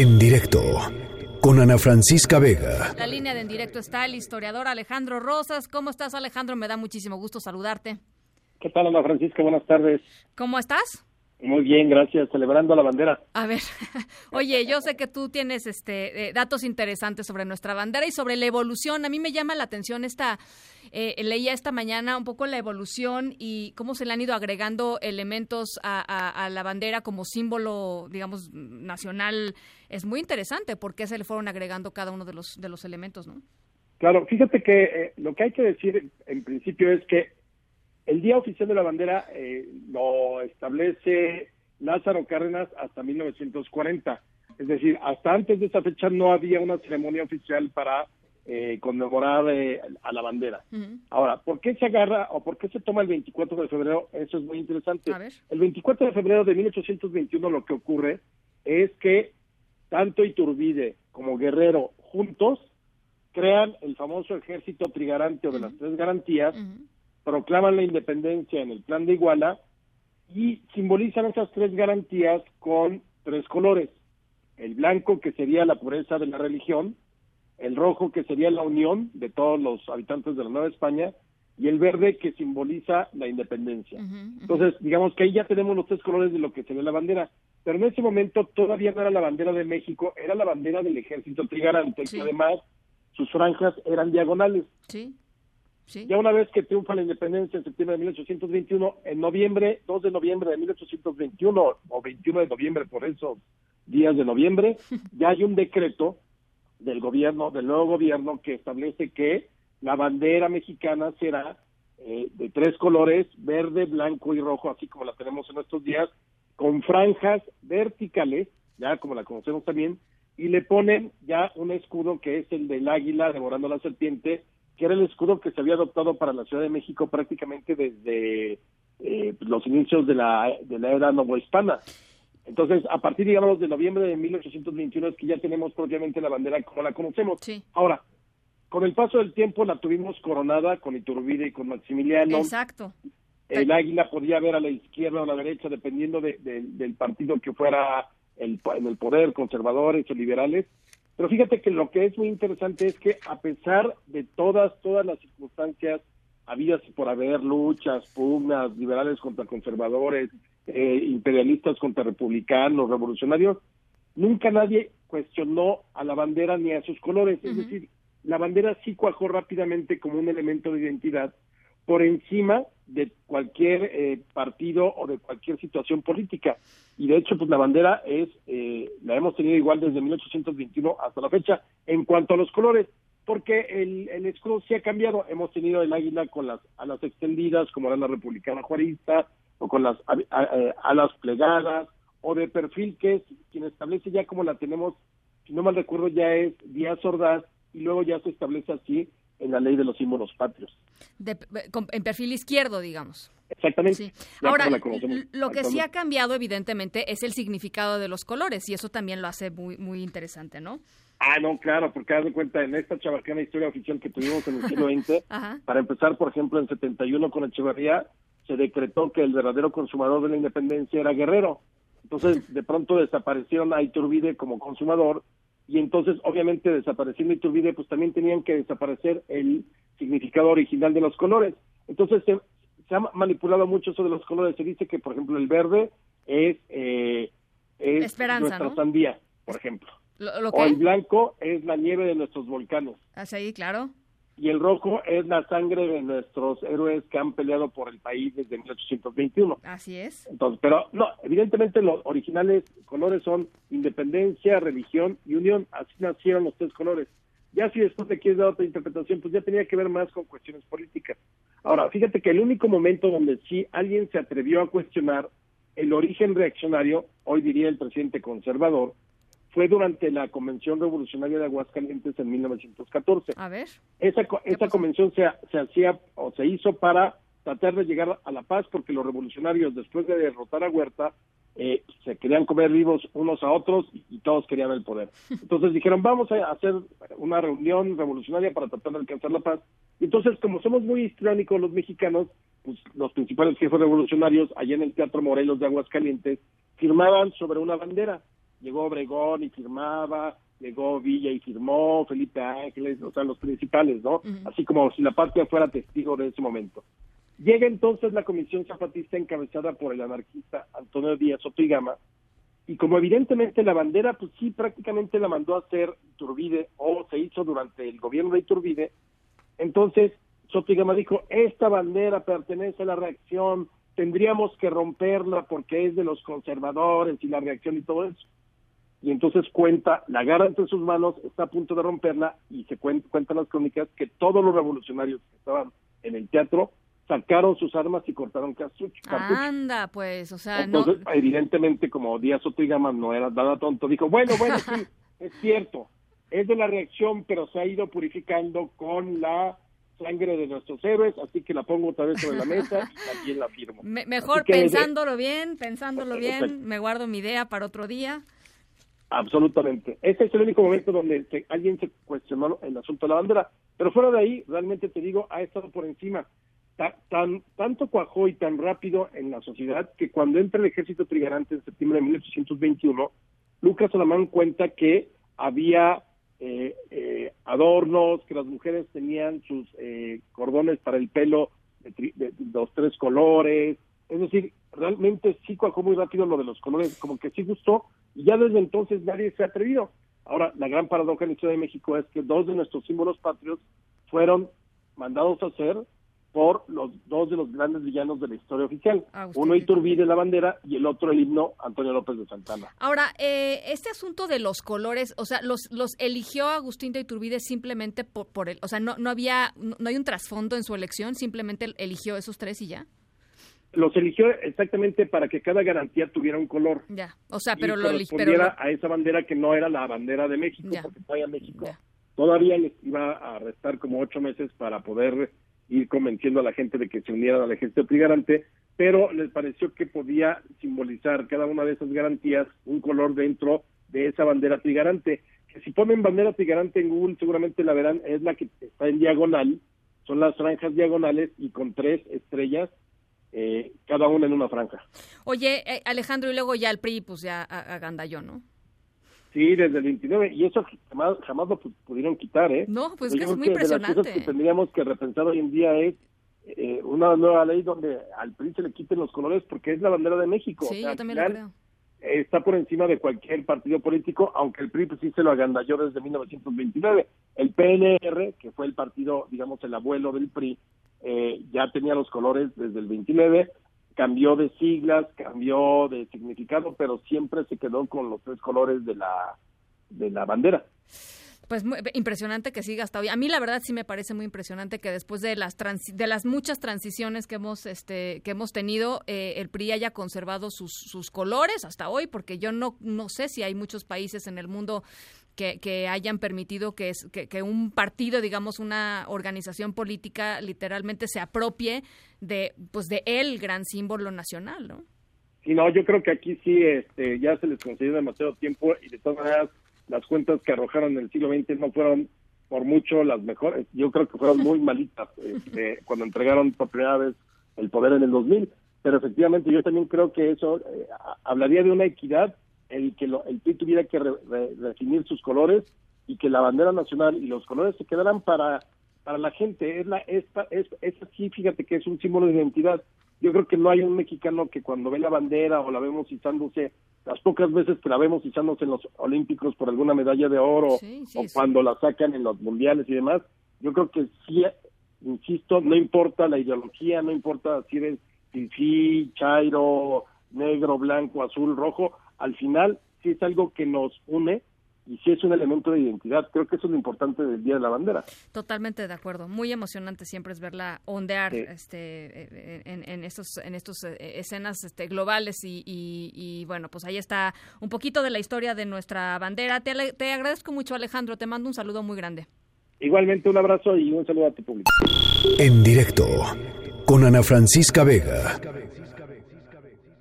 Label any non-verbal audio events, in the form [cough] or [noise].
En directo con Ana Francisca Vega. La línea de en directo está el historiador Alejandro Rosas. ¿Cómo estás, Alejandro? Me da muchísimo gusto saludarte. ¿Qué tal, Ana Francisca? Buenas tardes. ¿Cómo estás? Muy bien, gracias. Celebrando la bandera. A ver, [laughs] oye, yo sé que tú tienes este eh, datos interesantes sobre nuestra bandera y sobre la evolución. A mí me llama la atención esta, eh, leía esta mañana un poco la evolución y cómo se le han ido agregando elementos a, la bandera como símbolo, digamos, nacional. Es muy interesante por qué se le fueron agregando cada uno de los de los elementos, ¿no? Claro, fíjate que eh, lo que hay que decir en principio es que el Día Oficial de la Bandera eh, lo establece Lázaro Cárdenas hasta 1940. Es decir, hasta antes de esa fecha no había una ceremonia oficial para eh, conmemorar eh, a la bandera. Ahora, ¿por qué se agarra o por qué se toma el 24 de febrero? Eso es muy interesante. El 24 de febrero de 1821 lo que ocurre es que tanto Iturbide como Guerrero juntos crean el famoso ejército trigarante o de las tres garantías, proclaman la independencia en el plan de Iguala y simbolizan esas tres garantías con tres colores. El blanco, que sería la pureza de la religión, el rojo, que sería la unión de todos los habitantes de la Nueva España, y el verde, que simboliza la independencia. Entonces, digamos que ahí ya tenemos los tres colores de lo que sería la bandera. Pero en ese momento todavía no era la bandera de México, era la bandera del ejército trigarante, que además sus franjas eran diagonales. Sí. Ya una vez que triunfa la independencia en septiembre de 1821, en noviembre, 2 de noviembre de 1821 o 21 de noviembre por esos días de noviembre, [laughs] ya hay un decreto del gobierno, del nuevo gobierno que establece que la bandera mexicana será eh, de tres colores, verde, blanco y rojo, así como la tenemos en estos días, con franjas verticales, ya como la conocemos también, y le ponen ya un escudo que es el del águila devorando la serpiente, que era el escudo que se había adoptado para la Ciudad de México prácticamente desde eh, los inicios de la, de la era novohispana. Entonces, a partir, digamos, de noviembre de 1821 es que ya tenemos propiamente la bandera como la conocemos. Ahora, con el paso del tiempo la tuvimos coronada con Iturbide y con Maximiliano. Exacto. El águila podía ver a la izquierda o a la derecha, dependiendo del partido que fuera el, en el poder, conservadores o liberales. Pero fíjate que lo que es muy interesante es que a pesar de todas, todas las circunstancias habidas por haber luchas, pugnas, liberales contra conservadores, eh, imperialistas contra republicanos, revolucionarios, nunca nadie cuestionó a la bandera ni a sus colores. Es decir, la bandera sí cuajó rápidamente como un elemento de identidad por encima de cualquier eh, partido o de cualquier situación política. Y de hecho, pues la bandera es, eh, la hemos tenido igual desde 1821 hasta la fecha en cuanto a los colores, porque el, el escudo sí ha cambiado. Hemos tenido el águila con las alas extendidas, como era la republicana juarista, o con las eh, alas plegadas, o de perfil, que es quien establece ya como la tenemos, si no mal recuerdo, ya es Díaz Ordaz, y luego ya se establece así en la ley de los símbolos patrios. en perfil izquierdo, digamos. Exactamente. Ahora, lo que sí ha cambiado, evidentemente, es el significado de los colores, y eso también lo hace muy, muy interesante, ¿no? Ah, no, claro, porque haz de cuenta, en esta chabacana historia oficial que tuvimos en el siglo [laughs] XX, para empezar, por ejemplo, en 71 con Echeverría, se decretó que el verdadero consumador de la independencia era Guerrero. Entonces, [laughs] de pronto desaparecieron a Iturbide como consumador y entonces obviamente desapareciendo Iturbide pues también tenían que desaparecer el significado original de los colores. Entonces se, ha manipulado mucho eso de los colores. Se dice que por ejemplo el verde es, eh, es nuestra sandía, por ejemplo. o el blanco es la nieve de nuestros volcanes. Así, ah, claro y el rojo es la sangre de nuestros héroes que han peleado por el país desde 1821. Así es. Entonces, pero no, evidentemente los originales colores son independencia, religión y unión, así nacieron los tres colores. Ya si después le quieres dar otra interpretación, pues ya tenía que ver más con cuestiones políticas. Ahora, fíjate que el único momento donde sí alguien se atrevió a cuestionar el origen reaccionario, hoy diría el presidente conservador, fue durante la Convención Revolucionaria de Aguascalientes en 1914. A ver. Esa, esa convención se, se hacía o se hizo para tratar de llegar a la paz porque los revolucionarios después de derrotar a Huerta eh, se querían comer vivos unos a otros y, todos querían el poder. [laughs] Entonces dijeron, vamos a hacer una reunión revolucionaria para tratar de alcanzar la paz. Y entonces, como somos muy histriónicos los mexicanos, pues los principales jefes revolucionarios allá en el Teatro Morelos de Aguascalientes firmaban sobre una bandera llegó Obregón y firmaba, llegó Villa y firmó, Felipe Ángeles, o sea, los principales, ¿no? Así como si la patria fuera testigo de ese momento. Llega entonces la Comisión Zapatista encabezada por el anarquista Antonio Díaz Otigama, y como evidentemente la bandera, pues sí, prácticamente la mandó a hacer Iturbide, o se hizo durante el gobierno de Iturbide, entonces Sotigama dijo, esta bandera pertenece a la reacción, tendríamos que romperla porque es de los conservadores y la reacción y todo eso y entonces cuenta, la agarra entre sus manos, está a punto de romperla y se cuenta, cuentan las crónicas que todos los revolucionarios que estaban en el teatro sacaron sus armas y cortaron cartuchos. Anda, pues, o sea, entonces, evidentemente, como Díaz Otigama no era nada tonto, dijo, bueno, bueno, sí, [laughs] es cierto, es de la reacción, pero se ha ido purificando con la sangre de nuestros héroes, así que la pongo otra vez sobre la mesa y también la firmo. mejor pensándolo bien, pensándolo bien, me guardo mi idea para otro día. Absolutamente. Ese es el único momento donde alguien se cuestionó el asunto de la bandera. Pero fuera de ahí, realmente te digo, ha estado por encima. tan, tanto cuajó y tan rápido en la sociedad que cuando entra el ejército trigarante en septiembre de 1821, Lucas Alamán cuenta que había eh, eh, adornos, que las mujeres tenían sus eh, cordones para el pelo de, de, los tres colores. Es decir, realmente sí cuajó muy rápido lo de los colores, como que sí gustó y ya desde entonces nadie se ha atrevido. Ahora, la gran paradoja en la historia de México es que dos de nuestros símbolos patrios fueron mandados a hacer por los dos de los grandes villanos de la historia oficial. Uno Iturbide, la bandera, y el otro el himno Antonio López de Santana. Ahora, eh, este asunto de los colores, o sea, los, los eligió Agustín de Iturbide simplemente por, por el, o sea, no, no había, no hay un trasfondo en su elección, simplemente eligió esos tres y ya los eligió exactamente para que cada garantía tuviera un color. Ya, o sea, pero lo respondiera a esa bandera que no era la bandera de México, porque todavía México todavía les iba a restar como ocho meses para poder ir convenciendo a la gente de que se unieran al ejército trigarante, pero les pareció que podía simbolizar cada una de esas garantías un color dentro de esa bandera trigarante. Que si ponen bandera trigarante en Google seguramente la verán, es la que está en diagonal, son las franjas diagonales y con tres estrellas eh, cada una en una franja. Oye, eh, Alejandro, y luego ya el PRI, pues ya agandalló, ¿no? Sí, desde el 29, y eso jamás, jamás lo pudieron quitar, ¿eh? No, pues que es muy impresionante. De las cosas que tendríamos que repensar hoy en día es eh, una nueva ley donde al PRI se le quiten los colores porque es la bandera de México. Sí, yo también lo creo. Está por encima de cualquier partido político, aunque el PRI pues, sí se lo agandalló desde 1929. El PNR, que fue el partido, digamos, el abuelo del PRI, eh, ya tenía los colores desde el 29, cambió de siglas, cambió de significado, pero siempre se quedó con los tres colores de la, de la bandera. Pues muy, impresionante que siga hasta hoy. A mí la verdad sí me parece muy impresionante que después de las de las muchas transiciones que hemos este que hemos tenido eh, el PRI haya conservado sus, sus colores hasta hoy, porque yo no no sé si hay muchos países en el mundo que, hayan permitido que, que, un partido, digamos, una organización política, literalmente se apropie de, pues, de el gran símbolo nacional, ¿no? Sí, no, yo creo que aquí sí este, ya se les concedió demasiado tiempo y de todas maneras las cuentas que arrojaron en el siglo XX no fueron por mucho las mejores. Yo creo que fueron muy malitas este, cuando entregaron por primera vez el poder en el 2000. Pero efectivamente yo también creo que eso eh, hablaría de una equidad el que el PRI tuviera que definir sus colores y que la bandera nacional y los colores se quedaran para para la gente. Es la es, es, es así fíjate que es un símbolo de identidad. Yo creo que no hay un mexicano que cuando ve la bandera o la vemos izándose las pocas veces que la vemos izándose en los olímpicos por alguna medalla de oro o cuando la sacan en los mundiales y demás yo creo que sí insisto no importa la ideología no importa si eres fifí chairo negro blanco azul rojo al final sí es algo que nos une y sí es un elemento de identidad. Creo que eso es lo importante del Día de la Bandera. Totalmente de acuerdo. Muy emocionante siempre es verla ondear este, en, estos, en estos eh, escenas este, globales y, y, bueno, pues ahí está un poquito de la historia de nuestra bandera. Te, te agradezco mucho, Alejandro. Te mando un saludo muy grande. Igualmente un abrazo y un saludo a tu público. En directo con Ana Francisca Vega.